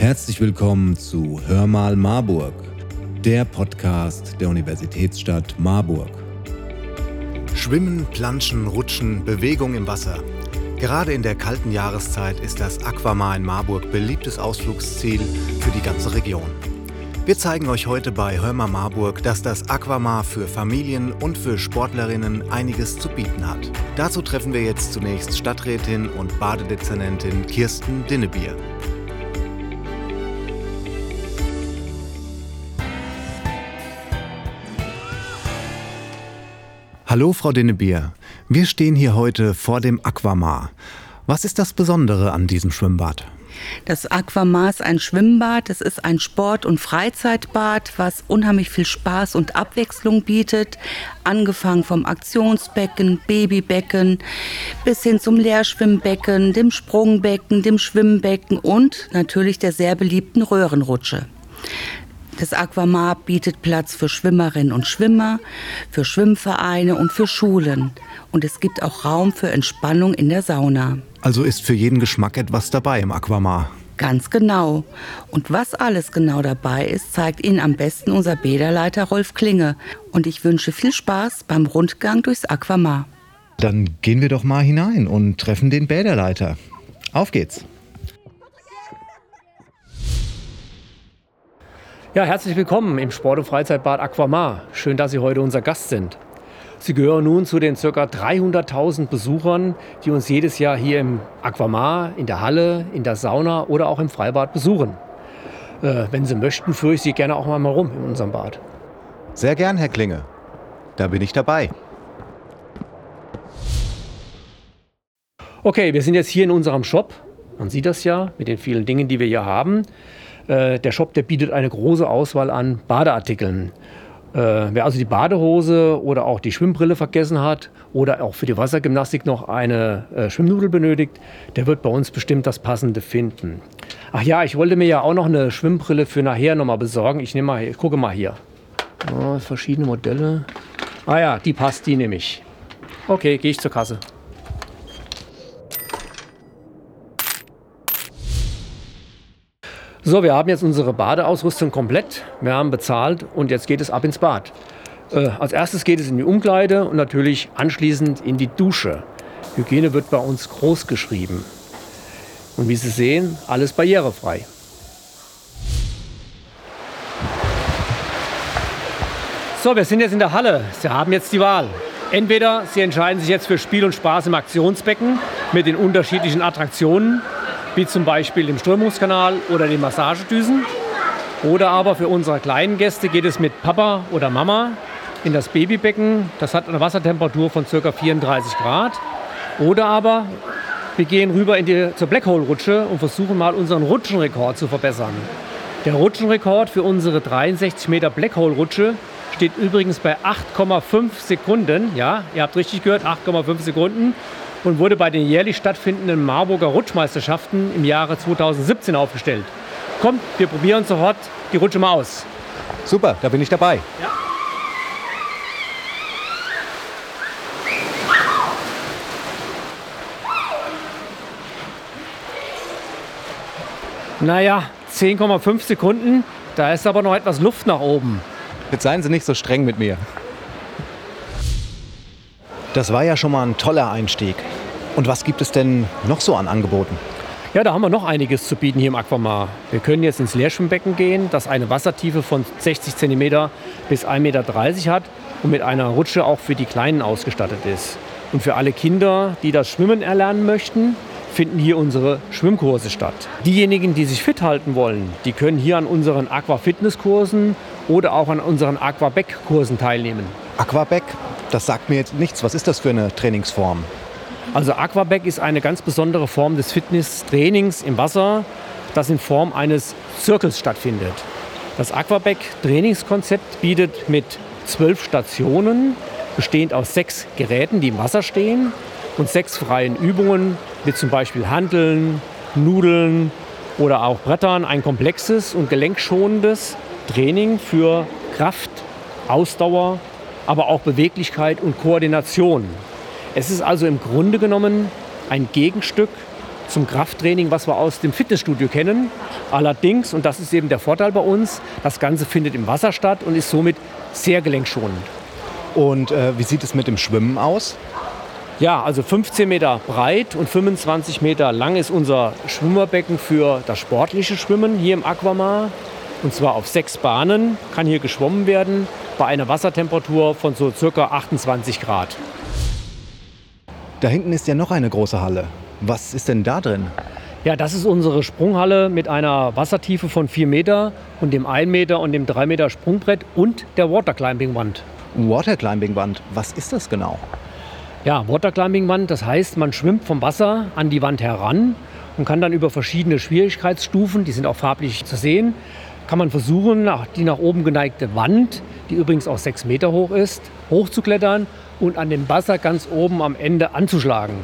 Herzlich willkommen zu Hör mal Marburg, der Podcast der Universitätsstadt Marburg. Schwimmen, Planschen, Rutschen, Bewegung im Wasser. Gerade in der kalten Jahreszeit ist das Aquamar in Marburg beliebtes Ausflugsziel für die ganze Region. Wir zeigen euch heute bei Hörmer Marburg, dass das Aquamar für Familien und für Sportlerinnen einiges zu bieten hat. Dazu treffen wir jetzt zunächst Stadträtin und Badedezernentin Kirsten Dinnebier. Hallo, Frau Dinnebier. Wir stehen hier heute vor dem Aquamar. Was ist das Besondere an diesem Schwimmbad? Das Aquamar ist ein Schwimmbad. Es ist ein Sport- und Freizeitbad, was unheimlich viel Spaß und Abwechslung bietet. Angefangen vom Aktionsbecken, Babybecken bis hin zum Leerschwimmbecken, dem Sprungbecken, dem Schwimmbecken und natürlich der sehr beliebten Röhrenrutsche. Das Aquamar bietet Platz für Schwimmerinnen und Schwimmer, für Schwimmvereine und für Schulen. Und es gibt auch Raum für Entspannung in der Sauna. Also ist für jeden Geschmack etwas dabei im Aquamar. Ganz genau. Und was alles genau dabei ist, zeigt Ihnen am besten unser Bäderleiter Rolf Klinge. Und ich wünsche viel Spaß beim Rundgang durchs Aquamar. Dann gehen wir doch mal hinein und treffen den Bäderleiter. Auf geht's. Ja, herzlich willkommen im Sport- und Freizeitbad Aquamar. Schön, dass Sie heute unser Gast sind. Sie gehören nun zu den ca. 300.000 Besuchern, die uns jedes Jahr hier im Aquamar, in der Halle, in der Sauna oder auch im Freibad besuchen. Äh, wenn Sie möchten, führe ich Sie gerne auch mal rum in unserem Bad. Sehr gern, Herr Klinge. Da bin ich dabei. Okay, wir sind jetzt hier in unserem Shop. Man sieht das ja mit den vielen Dingen, die wir hier haben. Äh, der Shop der bietet eine große Auswahl an Badeartikeln. Äh, wer also die Badehose oder auch die Schwimmbrille vergessen hat oder auch für die Wassergymnastik noch eine äh, Schwimmnudel benötigt, der wird bei uns bestimmt das Passende finden. Ach ja, ich wollte mir ja auch noch eine Schwimmbrille für nachher nochmal besorgen. Ich nehme mal, ich gucke mal hier. Oh, verschiedene Modelle. Ah ja, die passt, die nehme ich. Okay, gehe ich zur Kasse. So, wir haben jetzt unsere Badeausrüstung komplett. Wir haben bezahlt und jetzt geht es ab ins Bad. Äh, als erstes geht es in die Umkleide und natürlich anschließend in die Dusche. Hygiene wird bei uns groß geschrieben. Und wie Sie sehen, alles barrierefrei. So, wir sind jetzt in der Halle. Sie haben jetzt die Wahl. Entweder Sie entscheiden sich jetzt für Spiel und Spaß im Aktionsbecken mit den unterschiedlichen Attraktionen wie zum Beispiel dem Strömungskanal oder den Massagedüsen. Oder aber für unsere kleinen Gäste geht es mit Papa oder Mama in das Babybecken. Das hat eine Wassertemperatur von ca. 34 Grad. Oder aber wir gehen rüber in die, zur Blackhole-Rutsche und versuchen mal unseren Rutschenrekord zu verbessern. Der Rutschenrekord für unsere 63 Meter Blackhole-Rutsche steht übrigens bei 8,5 Sekunden. Ja, ihr habt richtig gehört, 8,5 Sekunden und wurde bei den jährlich stattfindenden Marburger Rutschmeisterschaften im Jahre 2017 aufgestellt. Kommt, wir probieren sofort die Rutsche mal aus. Super, da bin ich dabei. Ja. Naja, 10,5 Sekunden, da ist aber noch etwas Luft nach oben. Jetzt seien Sie nicht so streng mit mir. Das war ja schon mal ein toller Einstieg. Und was gibt es denn noch so an Angeboten? Ja, da haben wir noch einiges zu bieten hier im Aquamar. Wir können jetzt ins Leerschwimmbecken gehen, das eine Wassertiefe von 60 cm bis 1,30 Meter hat und mit einer Rutsche auch für die Kleinen ausgestattet ist. Und für alle Kinder, die das Schwimmen erlernen möchten, finden hier unsere Schwimmkurse statt. Diejenigen, die sich fit halten wollen, die können hier an unseren Aquafitnesskursen oder auch an unseren Aquabeck-Kursen teilnehmen. Aquabeck, das sagt mir jetzt nichts. Was ist das für eine Trainingsform? Also Aquabeck ist eine ganz besondere Form des Fitnesstrainings im Wasser, das in Form eines Zirkels stattfindet. Das Aquabeck-Trainingskonzept bietet mit zwölf Stationen, bestehend aus sechs Geräten, die im Wasser stehen, und sechs freien Übungen, wie zum Beispiel Handeln, Nudeln oder auch Brettern, ein komplexes und gelenkschonendes Training für Kraft, Ausdauer aber auch Beweglichkeit und Koordination. Es ist also im Grunde genommen ein Gegenstück zum Krafttraining, was wir aus dem Fitnessstudio kennen. Allerdings, und das ist eben der Vorteil bei uns, das Ganze findet im Wasser statt und ist somit sehr gelenkschonend. Und äh, wie sieht es mit dem Schwimmen aus? Ja, also 15 Meter breit und 25 Meter lang ist unser Schwimmerbecken für das sportliche Schwimmen hier im Aquamar. Und zwar auf sechs Bahnen kann hier geschwommen werden bei einer Wassertemperatur von so circa 28 Grad. Da hinten ist ja noch eine große Halle. Was ist denn da drin? Ja, das ist unsere Sprunghalle mit einer Wassertiefe von 4 Meter und dem 1 Meter und dem 3 Meter Sprungbrett und der Waterclimbing-Wand. Waterclimbing-Wand, was ist das genau? Ja, Waterclimbing-Wand, das heißt, man schwimmt vom Wasser an die Wand heran und kann dann über verschiedene Schwierigkeitsstufen, die sind auch farblich zu sehen, kann man versuchen, die nach oben geneigte Wand, die übrigens auch sechs Meter hoch ist, hochzuklettern und an dem Wasser ganz oben am Ende anzuschlagen.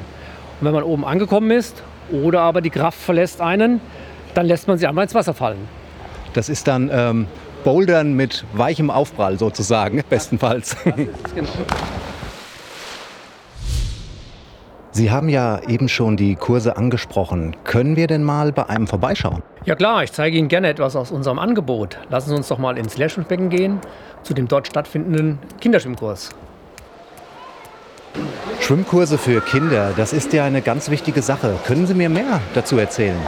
Und wenn man oben angekommen ist oder aber die Kraft verlässt einen, dann lässt man sie einmal ins Wasser fallen. Das ist dann ähm, Bouldern mit weichem Aufprall sozusagen, bestenfalls. Genau. Sie haben ja eben schon die Kurse angesprochen. Können wir denn mal bei einem vorbeischauen? Ja klar, ich zeige Ihnen gerne etwas aus unserem Angebot. Lassen Sie uns doch mal ins Lehrschwimmbecken gehen, zu dem dort stattfindenden Kinderschwimmkurs. Schwimmkurse für Kinder, das ist ja eine ganz wichtige Sache. Können Sie mir mehr dazu erzählen?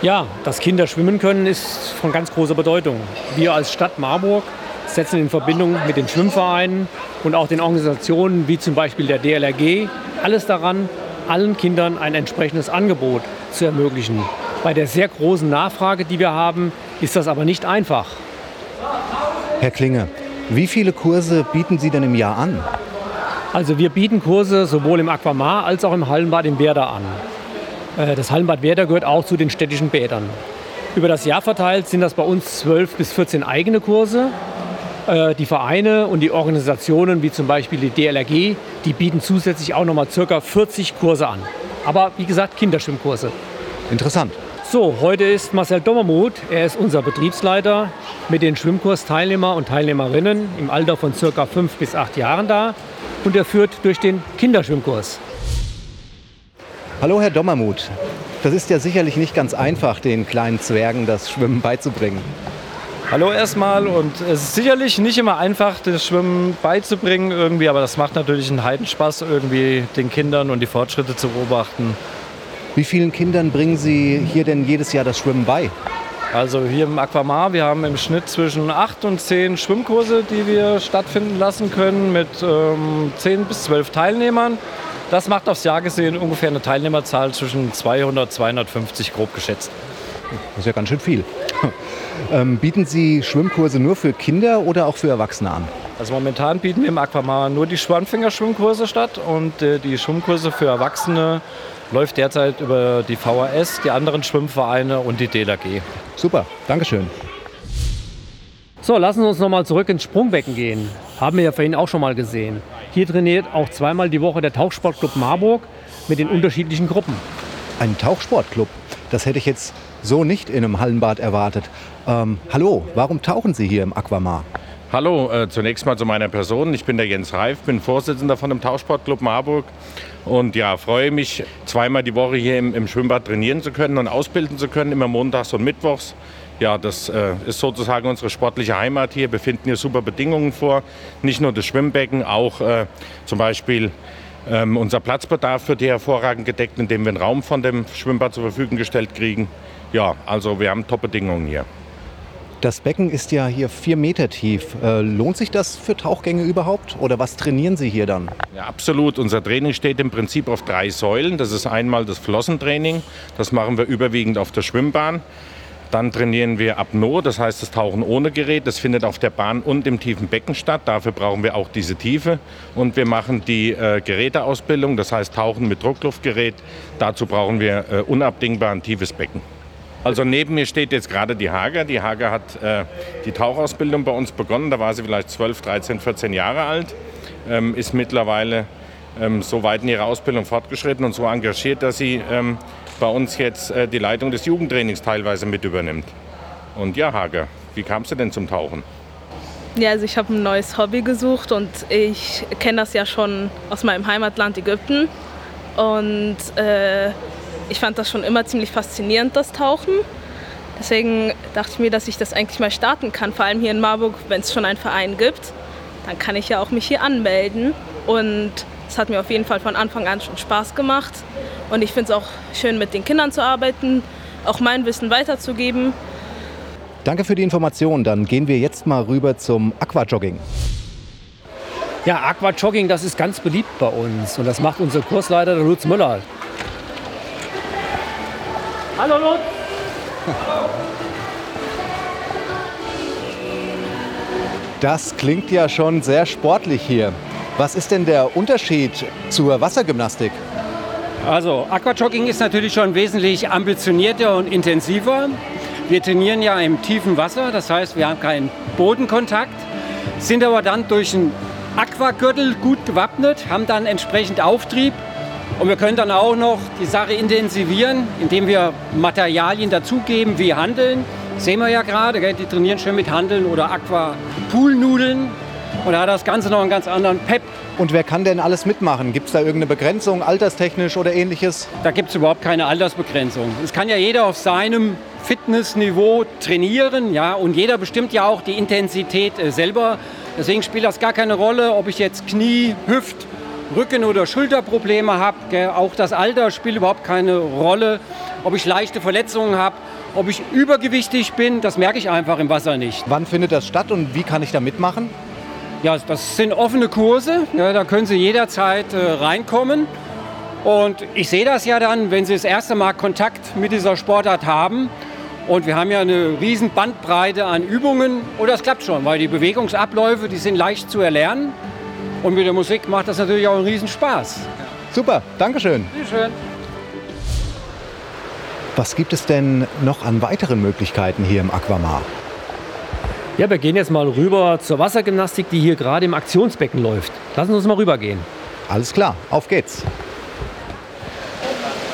Ja, dass Kinder schwimmen können, ist von ganz großer Bedeutung. Wir als Stadt Marburg setzen in Verbindung mit den Schwimmvereinen und auch den Organisationen wie zum Beispiel der DLRG alles daran, allen Kindern ein entsprechendes Angebot zu ermöglichen. Bei der sehr großen Nachfrage, die wir haben, ist das aber nicht einfach. Herr Klinge, wie viele Kurse bieten Sie denn im Jahr an? Also wir bieten Kurse sowohl im Aquamar als auch im Hallenbad in Werder an. Äh, das Hallenbad Werder gehört auch zu den städtischen Bädern. Über das Jahr verteilt sind das bei uns 12 bis 14 eigene Kurse die Vereine und die Organisationen, wie zum Beispiel die DLRG, die bieten zusätzlich auch noch mal circa 40 Kurse an. Aber wie gesagt, Kinderschwimmkurse. Interessant. So, heute ist Marcel Dommermuth. Er ist unser Betriebsleiter mit den Schwimmkursteilnehmer und Teilnehmerinnen im Alter von circa fünf bis acht Jahren da. Und er führt durch den Kinderschwimmkurs. Hallo, Herr Dommermuth. Das ist ja sicherlich nicht ganz einfach, den kleinen Zwergen das Schwimmen beizubringen. Hallo erstmal und es ist sicherlich nicht immer einfach, das Schwimmen beizubringen irgendwie, aber das macht natürlich einen Heidenspaß, irgendwie den Kindern und die Fortschritte zu beobachten. Wie vielen Kindern bringen Sie hier denn jedes Jahr das Schwimmen bei? Also hier im Aquamar, wir haben im Schnitt zwischen acht und zehn Schwimmkurse, die wir stattfinden lassen können mit ähm, zehn bis zwölf Teilnehmern. Das macht aufs Jahr gesehen ungefähr eine Teilnehmerzahl zwischen 200 und 250 grob geschätzt. Das ist ja ganz schön viel. Ähm, bieten Sie Schwimmkurse nur für Kinder oder auch für Erwachsene an? Also momentan bieten wir im Aquamar nur die Schwanfinger-Schwimmkurse statt und äh, die Schwimmkurse für Erwachsene läuft derzeit über die VHS, die anderen Schwimmvereine und die DLAG. Super, Dankeschön. So, lassen Sie uns noch mal zurück ins Sprungbecken gehen. Haben wir ja vorhin auch schon mal gesehen. Hier trainiert auch zweimal die Woche der Tauchsportclub Marburg mit den unterschiedlichen Gruppen. Ein Tauchsportclub? Das hätte ich jetzt so nicht in einem Hallenbad erwartet. Ähm, hallo, warum tauchen Sie hier im Aquamar? Hallo, äh, zunächst mal zu meiner Person. Ich bin der Jens Reif, bin Vorsitzender von dem Tauchsportclub Marburg und ja, freue mich, zweimal die Woche hier im, im, Schwimmbad trainieren zu können und ausbilden zu können, immer montags und mittwochs. Ja, das äh, ist sozusagen unsere sportliche Heimat hier. Wir finden hier super Bedingungen vor. Nicht nur das Schwimmbecken, auch äh, zum Beispiel ähm, unser Platzbedarf wird hier hervorragend gedeckt, indem wir einen Raum von dem Schwimmbad zur Verfügung gestellt kriegen. Ja, also wir haben Top-Bedingungen hier. Das Becken ist ja hier vier Meter tief. Äh, lohnt sich das für Tauchgänge überhaupt? Oder was trainieren Sie hier dann? Ja, absolut. Unser Training steht im Prinzip auf drei Säulen. Das ist einmal das Flossentraining. Das machen wir überwiegend auf der Schwimmbahn. Dann trainieren wir Apnoe, das heißt das Tauchen ohne Gerät. Das findet auf der Bahn und im tiefen Becken statt. Dafür brauchen wir auch diese Tiefe. Und wir machen die äh, Geräteausbildung, das heißt Tauchen mit Druckluftgerät. Dazu brauchen wir äh, unabdingbar ein tiefes Becken. Also neben mir steht jetzt gerade die Hager. Die Hager hat äh, die Tauchausbildung bei uns begonnen. Da war sie vielleicht 12, 13, 14 Jahre alt. Ähm, ist mittlerweile ähm, so weit in ihrer Ausbildung fortgeschritten und so engagiert, dass sie ähm, bei uns jetzt äh, die Leitung des Jugendtrainings teilweise mit übernimmt. Und ja, Hager, wie kamst du denn zum Tauchen? Ja, also ich habe ein neues Hobby gesucht und ich kenne das ja schon aus meinem Heimatland Ägypten. Und äh, ich fand das schon immer ziemlich faszinierend, das Tauchen. Deswegen dachte ich mir, dass ich das eigentlich mal starten kann, vor allem hier in Marburg, wenn es schon einen Verein gibt. Dann kann ich ja auch mich hier anmelden. Und es hat mir auf jeden Fall von Anfang an schon Spaß gemacht. Und ich finde es auch schön, mit den Kindern zu arbeiten, auch mein Wissen weiterzugeben. Danke für die Information. Dann gehen wir jetzt mal rüber zum Aquajogging. Ja, Aquajogging, das ist ganz beliebt bei uns. Und das macht unser Kursleiter, der Lutz Müller. Hallo Lutz! Das klingt ja schon sehr sportlich hier. Was ist denn der Unterschied zur Wassergymnastik? Also Aquajogging ist natürlich schon wesentlich ambitionierter und intensiver. Wir trainieren ja im tiefen Wasser, das heißt, wir haben keinen Bodenkontakt, sind aber dann durch einen Aquagürtel gut gewappnet, haben dann entsprechend Auftrieb und wir können dann auch noch die Sache intensivieren, indem wir Materialien dazugeben, wie Handeln. Sehen wir ja gerade, die trainieren schön mit Handeln oder Aqua-Poolnudeln. Und da hat das Ganze noch einen ganz anderen Pep. Und wer kann denn alles mitmachen? Gibt es da irgendeine Begrenzung, alterstechnisch oder ähnliches? Da gibt es überhaupt keine Altersbegrenzung. Es kann ja jeder auf seinem Fitnessniveau trainieren, ja, und jeder bestimmt ja auch die Intensität äh, selber. Deswegen spielt das gar keine Rolle, ob ich jetzt Knie, Hüft, Rücken- oder Schulterprobleme habe. Auch das Alter spielt überhaupt keine Rolle. Ob ich leichte Verletzungen habe, ob ich übergewichtig bin, das merke ich einfach im Wasser nicht. Wann findet das statt und wie kann ich da mitmachen? Ja, das sind offene Kurse. Ja, da können Sie jederzeit äh, reinkommen. Und ich sehe das ja dann, wenn Sie das erste Mal Kontakt mit dieser Sportart haben. Und wir haben ja eine riesen Bandbreite an Übungen. Und das klappt schon, weil die Bewegungsabläufe, die sind leicht zu erlernen. Und mit der Musik macht das natürlich auch einen riesen Spaß. Super, Dankeschön. Bitte schön. Was gibt es denn noch an weiteren Möglichkeiten hier im Aquamar? Ja, wir gehen jetzt mal rüber zur Wassergymnastik, die hier gerade im Aktionsbecken läuft. Lassen Sie uns mal rübergehen. Alles klar, auf geht's.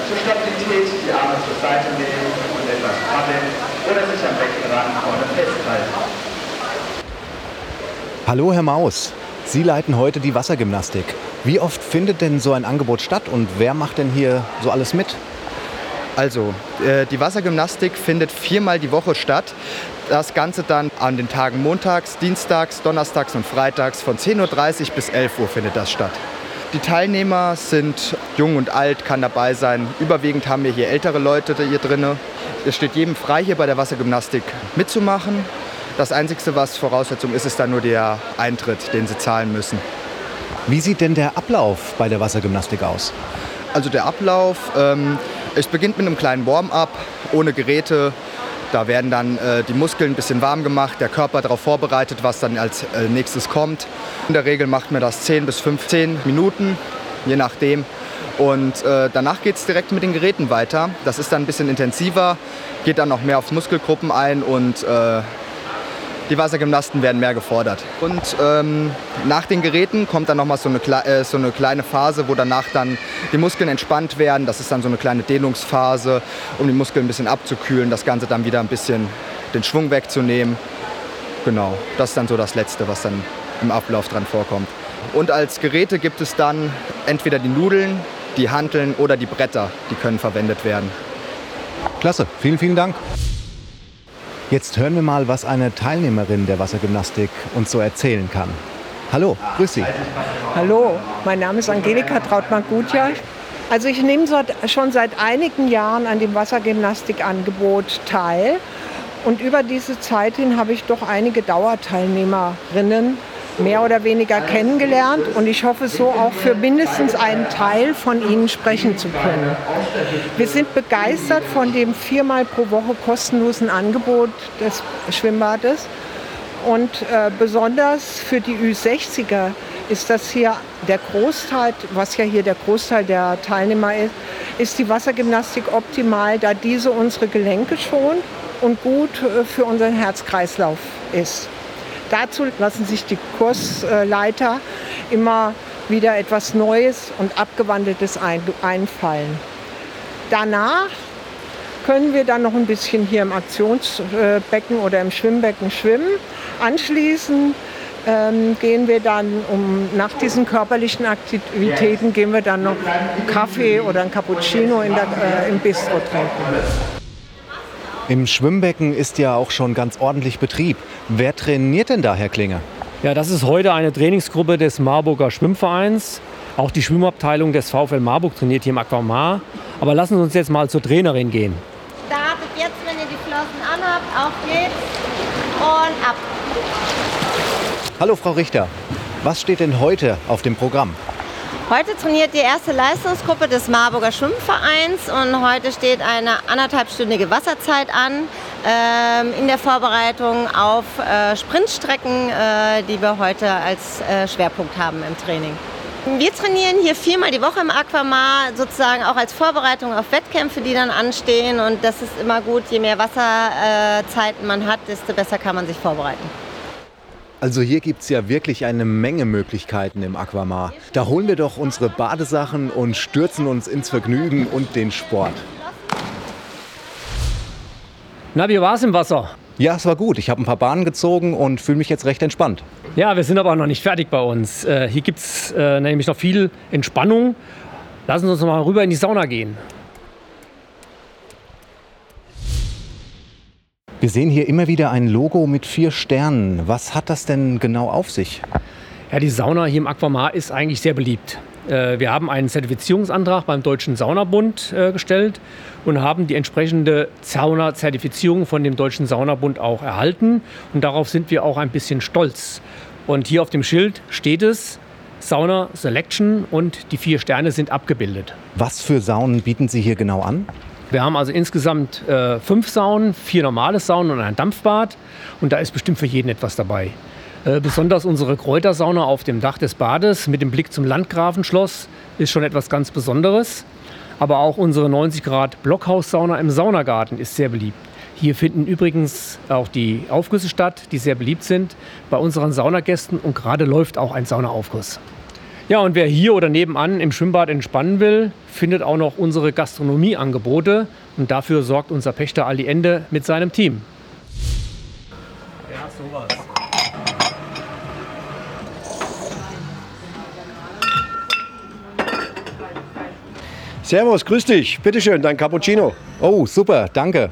Zur Stabilität die Arme zur Seite legen und etwas paddeln oder sich am Beckenrand vorne festhalten. Hallo Herr Maus, Sie leiten heute die Wassergymnastik. Wie oft findet denn so ein Angebot statt und wer macht denn hier so alles mit? Also, äh, die Wassergymnastik findet viermal die Woche statt. Das Ganze dann an den Tagen montags, dienstags, donnerstags und freitags von 10.30 Uhr bis 11 Uhr findet das statt. Die Teilnehmer sind jung und alt, kann dabei sein. Überwiegend haben wir hier ältere Leute hier drin. Es steht jedem frei, hier bei der Wassergymnastik mitzumachen. Das Einzige, was Voraussetzung ist, ist dann nur der Eintritt, den sie zahlen müssen. Wie sieht denn der Ablauf bei der Wassergymnastik aus? Also der Ablauf, ähm, es beginnt mit einem kleinen Warm-up ohne Geräte. Da werden dann äh, die Muskeln ein bisschen warm gemacht, der Körper darauf vorbereitet, was dann als äh, nächstes kommt. In der Regel macht man das 10 bis 15 Minuten, je nachdem. Und äh, danach geht es direkt mit den Geräten weiter. Das ist dann ein bisschen intensiver, geht dann noch mehr auf Muskelgruppen ein und äh, die Wassergymnasten werden mehr gefordert. Und ähm, nach den Geräten kommt dann nochmal so, äh, so eine kleine Phase, wo danach dann die Muskeln entspannt werden. Das ist dann so eine kleine Dehnungsphase, um die Muskeln ein bisschen abzukühlen, das Ganze dann wieder ein bisschen den Schwung wegzunehmen. Genau, das ist dann so das Letzte, was dann im Ablauf dran vorkommt. Und als Geräte gibt es dann entweder die Nudeln, die Hanteln oder die Bretter, die können verwendet werden. Klasse, vielen, vielen Dank. Jetzt hören wir mal, was eine Teilnehmerin der Wassergymnastik uns so erzählen kann. Hallo, grüß Sie. Hallo, mein Name ist Angelika Trautmann-Gutjahr. Also ich nehme schon seit einigen Jahren an dem Wassergymnastikangebot teil. Und über diese Zeit hin habe ich doch einige Dauerteilnehmerinnen mehr oder weniger kennengelernt und ich hoffe so auch für mindestens einen Teil von ihnen sprechen zu können. Wir sind begeistert von dem viermal pro Woche kostenlosen Angebot des Schwimmbades und äh, besonders für die Ü60er ist das hier der Großteil, was ja hier der Großteil der Teilnehmer ist, ist die Wassergymnastik optimal, da diese unsere Gelenke schont und gut äh, für unseren Herzkreislauf ist. Dazu lassen sich die Kursleiter immer wieder etwas Neues und Abgewandeltes einfallen. Danach können wir dann noch ein bisschen hier im Aktionsbecken oder im Schwimmbecken schwimmen. Anschließend ähm, gehen wir dann, um nach diesen körperlichen Aktivitäten, gehen wir dann noch einen Kaffee oder ein Cappuccino in der, äh, im Bistro trinken. Im Schwimmbecken ist ja auch schon ganz ordentlich Betrieb. Wer trainiert denn da, Herr Klinger? Ja, das ist heute eine Trainingsgruppe des Marburger Schwimmvereins. Auch die Schwimmabteilung des VfL Marburg trainiert hier im Aquamar. Aber lassen Sie uns jetzt mal zur Trainerin gehen. Startet jetzt, wenn ihr die Flossen anhabt, auf geht's und ab. Hallo Frau Richter, was steht denn heute auf dem Programm? Heute trainiert die erste Leistungsgruppe des Marburger Schwimmvereins und heute steht eine anderthalbstündige Wasserzeit an ähm, in der Vorbereitung auf äh, Sprintstrecken, äh, die wir heute als äh, Schwerpunkt haben im Training. Wir trainieren hier viermal die Woche im Aquamar, sozusagen auch als Vorbereitung auf Wettkämpfe, die dann anstehen. Und das ist immer gut, je mehr Wasserzeiten man hat, desto besser kann man sich vorbereiten. Also hier gibt es ja wirklich eine Menge Möglichkeiten im Aquamar. Da holen wir doch unsere Badesachen und stürzen uns ins Vergnügen und den Sport. Na, wie war es im Wasser? Ja, es war gut. Ich habe ein paar Bahnen gezogen und fühle mich jetzt recht entspannt. Ja, wir sind aber noch nicht fertig bei uns. Äh, hier gibt es äh, nämlich noch viel Entspannung. Lassen Sie uns mal rüber in die Sauna gehen. Wir sehen hier immer wieder ein Logo mit vier Sternen. Was hat das denn genau auf sich? Ja, die Sauna hier im Aquamar ist eigentlich sehr beliebt. Äh, wir haben einen Zertifizierungsantrag beim Deutschen Saunabund äh, gestellt und haben die entsprechende Sauna-Zertifizierung von dem Deutschen Saunabund auch erhalten. Und darauf sind wir auch ein bisschen stolz. Und hier auf dem Schild steht es, Sauna Selection und die vier Sterne sind abgebildet. Was für Saunen bieten Sie hier genau an? Wir haben also insgesamt äh, fünf Saunen, vier normale Saunen und ein Dampfbad. Und da ist bestimmt für jeden etwas dabei. Äh, besonders unsere Kräutersauna auf dem Dach des Bades mit dem Blick zum Landgrafenschloss ist schon etwas ganz Besonderes. Aber auch unsere 90 Grad Blockhaussauna im Saunagarten ist sehr beliebt. Hier finden übrigens auch die Aufgüsse statt, die sehr beliebt sind bei unseren Saunagästen und gerade läuft auch ein Saunaaufguss. Ja, und wer hier oder nebenan im Schwimmbad entspannen will, findet auch noch unsere Gastronomieangebote und dafür sorgt unser Pächter Ali Ende mit seinem Team. Ja, sowas. Servus, grüß dich. Bitteschön, dein Cappuccino. Oh, super, danke.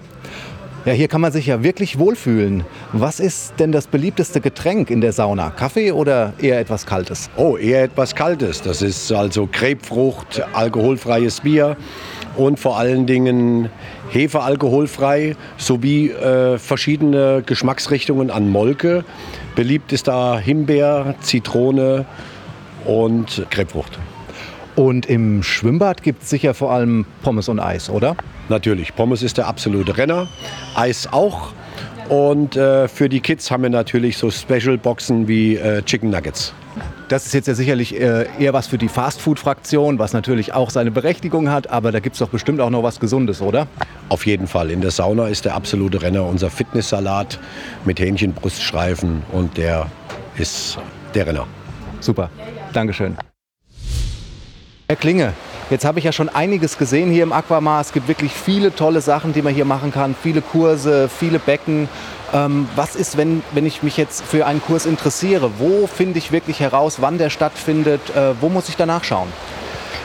Ja, hier kann man sich ja wirklich wohlfühlen. Was ist denn das beliebteste Getränk in der Sauna? Kaffee oder eher etwas Kaltes? Oh, eher etwas Kaltes. Das ist also Krebfrucht, alkoholfreies Bier und vor allen Dingen Hefealkoholfrei sowie äh, verschiedene Geschmacksrichtungen an Molke. Beliebt ist da Himbeer, Zitrone und Krebfrucht. Und im Schwimmbad gibt es sicher vor allem Pommes und Eis, oder? Natürlich, Pommes ist der absolute Renner, Eis auch. Und äh, für die Kids haben wir natürlich so Special-Boxen wie äh, Chicken Nuggets. Das ist jetzt ja sicherlich äh, eher was für die Fastfood-Fraktion, was natürlich auch seine Berechtigung hat, aber da gibt es doch bestimmt auch noch was Gesundes, oder? Auf jeden Fall. In der Sauna ist der absolute Renner unser Fitnesssalat mit Hähnchenbruststreifen und der ist der Renner. Super, Dankeschön. Herr Klinge, jetzt habe ich ja schon einiges gesehen hier im Aquamar. Es gibt wirklich viele tolle Sachen, die man hier machen kann. Viele Kurse, viele Becken. Ähm, was ist, wenn, wenn ich mich jetzt für einen Kurs interessiere? Wo finde ich wirklich heraus, wann der stattfindet? Äh, wo muss ich danach schauen?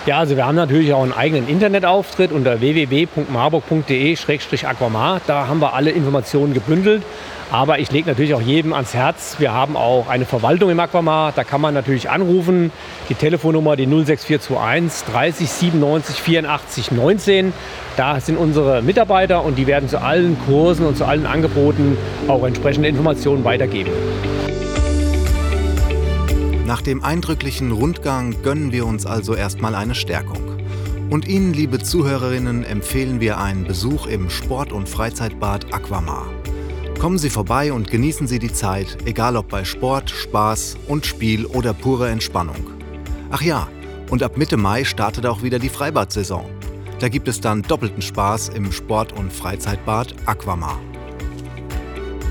Ja, also wir haben natürlich auch einen eigenen Internetauftritt unter www.marburg.de-aquamar. Da haben wir alle Informationen gebündelt. Aber ich lege natürlich auch jedem ans Herz, wir haben auch eine Verwaltung im Aquamar. Da kann man natürlich anrufen. Die Telefonnummer, die 06421 30 97 84 19. Da sind unsere Mitarbeiter und die werden zu allen Kursen und zu allen Angeboten auch entsprechende Informationen weitergeben. Nach dem eindrücklichen Rundgang gönnen wir uns also erstmal eine Stärkung. Und Ihnen, liebe Zuhörerinnen, empfehlen wir einen Besuch im Sport- und Freizeitbad Aquamar. Kommen Sie vorbei und genießen Sie die Zeit, egal ob bei Sport, Spaß und Spiel oder pure Entspannung. Ach ja, und ab Mitte Mai startet auch wieder die Freibad-Saison. Da gibt es dann doppelten Spaß im Sport- und Freizeitbad Aquamar.